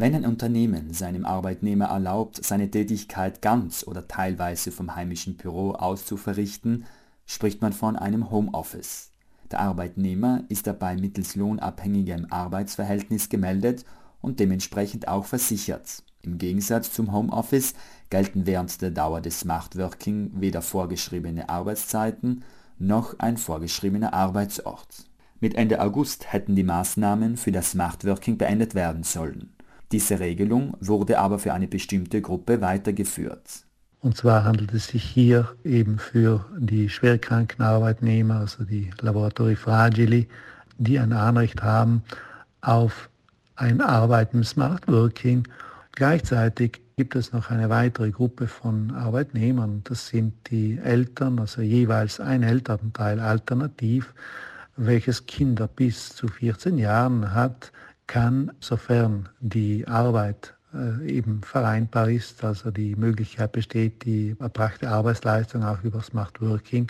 Wenn ein Unternehmen seinem Arbeitnehmer erlaubt, seine Tätigkeit ganz oder teilweise vom heimischen Büro aus zu verrichten, spricht man von einem Homeoffice. Der Arbeitnehmer ist dabei mittels lohnabhängigem Arbeitsverhältnis gemeldet und dementsprechend auch versichert. Im Gegensatz zum Homeoffice gelten während der Dauer des Smart Working weder vorgeschriebene Arbeitszeiten noch ein vorgeschriebener Arbeitsort. Mit Ende August hätten die Maßnahmen für das Smart Working beendet werden sollen. Diese Regelung wurde aber für eine bestimmte Gruppe weitergeführt. Und zwar handelt es sich hier eben für die schwerkranken Arbeitnehmer, also die Laboratori Fragili, die ein Anrecht haben auf ein Arbeiten im Smart Working. Gleichzeitig gibt es noch eine weitere Gruppe von Arbeitnehmern. Das sind die Eltern, also jeweils ein Elternteil alternativ, welches Kinder bis zu 14 Jahren hat, kann, sofern die Arbeit äh, eben vereinbar ist, also die Möglichkeit besteht, die erbrachte Arbeitsleistung auch über Smart Working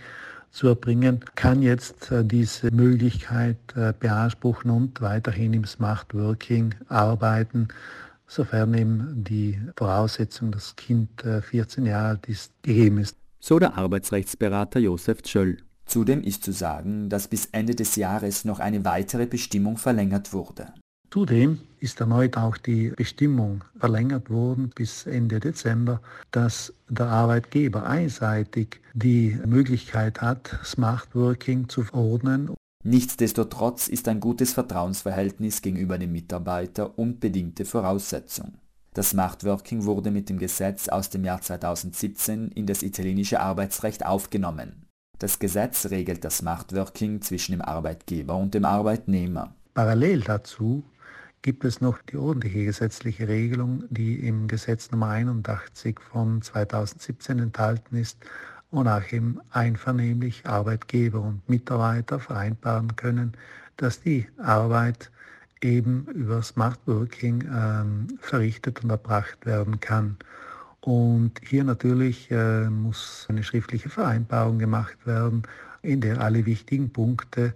zu erbringen, kann jetzt äh, diese Möglichkeit äh, beanspruchen und weiterhin im Smart Working arbeiten, sofern eben die Voraussetzung, das Kind 14 Jahre alt ist, gegeben ist. So der Arbeitsrechtsberater Josef Tschöll. Zudem ist zu sagen, dass bis Ende des Jahres noch eine weitere Bestimmung verlängert wurde. Zudem ist erneut auch die Bestimmung verlängert worden bis Ende Dezember, dass der Arbeitgeber einseitig die Möglichkeit hat, Smart Working zu verordnen. Nichtsdestotrotz ist ein gutes Vertrauensverhältnis gegenüber dem Mitarbeiter unbedingte Voraussetzung. Das Smart Working wurde mit dem Gesetz aus dem Jahr 2017 in das italienische Arbeitsrecht aufgenommen. Das Gesetz regelt das Smart Working zwischen dem Arbeitgeber und dem Arbeitnehmer. Parallel dazu gibt es noch die ordentliche gesetzliche Regelung, die im Gesetz Nummer 81 von 2017 enthalten ist, wonach eben einvernehmlich Arbeitgeber und Mitarbeiter vereinbaren können, dass die Arbeit eben über Smart Working ähm, verrichtet und erbracht werden kann. Und hier natürlich äh, muss eine schriftliche Vereinbarung gemacht werden, in der alle wichtigen Punkte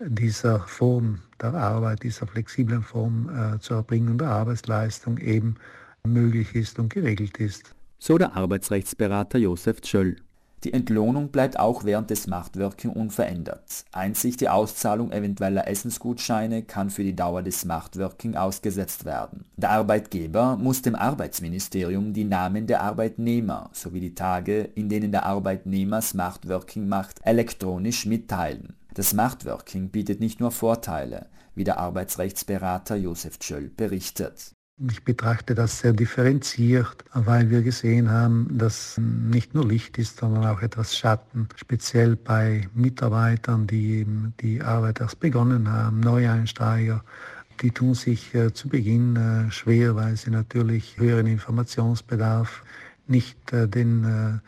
dieser Form der Arbeit, dieser flexiblen Form äh, zur Erbringung der Arbeitsleistung eben möglich ist und geregelt ist. So der Arbeitsrechtsberater Josef Tschöll. Die Entlohnung bleibt auch während des Machtworking unverändert. Einzig die Auszahlung eventueller Essensgutscheine kann für die Dauer des Machtworking ausgesetzt werden. Der Arbeitgeber muss dem Arbeitsministerium die Namen der Arbeitnehmer sowie die Tage, in denen der Arbeitnehmer Machtworking macht, elektronisch mitteilen. Das Smart Working bietet nicht nur Vorteile, wie der Arbeitsrechtsberater Josef Tschöll berichtet. Ich betrachte das sehr differenziert, weil wir gesehen haben, dass nicht nur Licht ist, sondern auch etwas Schatten, speziell bei Mitarbeitern, die die Arbeit erst begonnen haben, Neueinsteiger. Die tun sich äh, zu Beginn äh, schwer, weil sie natürlich höheren Informationsbedarf, nicht äh, den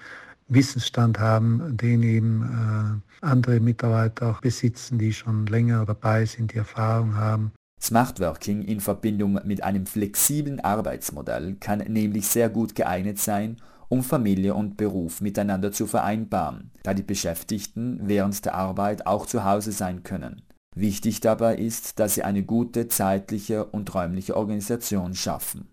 Wissensstand haben, den eben äh, andere Mitarbeiter auch besitzen, die schon länger dabei sind, die Erfahrung haben. Smart Working in Verbindung mit einem flexiblen Arbeitsmodell kann nämlich sehr gut geeignet sein, um Familie und Beruf miteinander zu vereinbaren, da die Beschäftigten während der Arbeit auch zu Hause sein können. Wichtig dabei ist, dass sie eine gute zeitliche und räumliche Organisation schaffen.